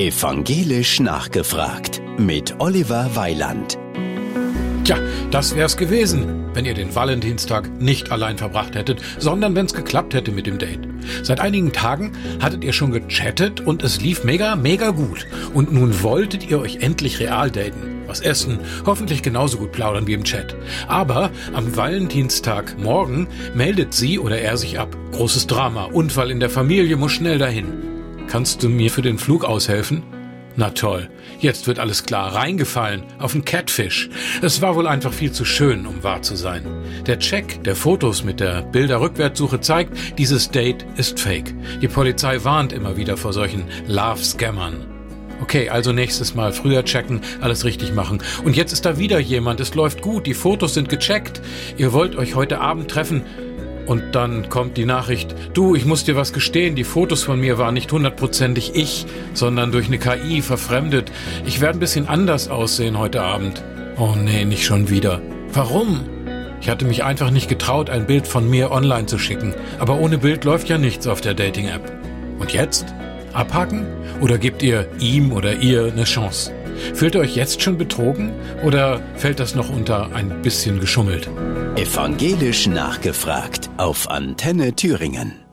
Evangelisch nachgefragt mit Oliver Weiland. Tja, das wär's gewesen, wenn ihr den Valentinstag nicht allein verbracht hättet, sondern wenn's geklappt hätte mit dem Date. Seit einigen Tagen hattet ihr schon gechattet und es lief mega, mega gut. Und nun wolltet ihr euch endlich real daten. Was essen, hoffentlich genauso gut plaudern wie im Chat. Aber am Valentinstag morgen meldet sie oder er sich ab. Großes Drama, Unfall in der Familie muss schnell dahin. Kannst du mir für den Flug aushelfen? Na toll, jetzt wird alles klar. Reingefallen auf den Catfish. Es war wohl einfach viel zu schön, um wahr zu sein. Der Check der Fotos mit der Bilderrückwärtssuche zeigt, dieses Date ist fake. Die Polizei warnt immer wieder vor solchen Love-Scammern. Okay, also nächstes Mal früher checken, alles richtig machen. Und jetzt ist da wieder jemand, es läuft gut, die Fotos sind gecheckt. Ihr wollt euch heute Abend treffen. Und dann kommt die Nachricht, du, ich muss dir was gestehen, die Fotos von mir waren nicht hundertprozentig ich, sondern durch eine KI verfremdet. Ich werde ein bisschen anders aussehen heute Abend. Oh nee, nicht schon wieder. Warum? Ich hatte mich einfach nicht getraut, ein Bild von mir online zu schicken. Aber ohne Bild läuft ja nichts auf der Dating-App. Und jetzt? Abhaken? Oder gebt ihr ihm oder ihr eine Chance? Fühlt ihr euch jetzt schon betrogen oder fällt das noch unter ein bisschen geschummelt? Evangelisch nachgefragt auf Antenne Thüringen.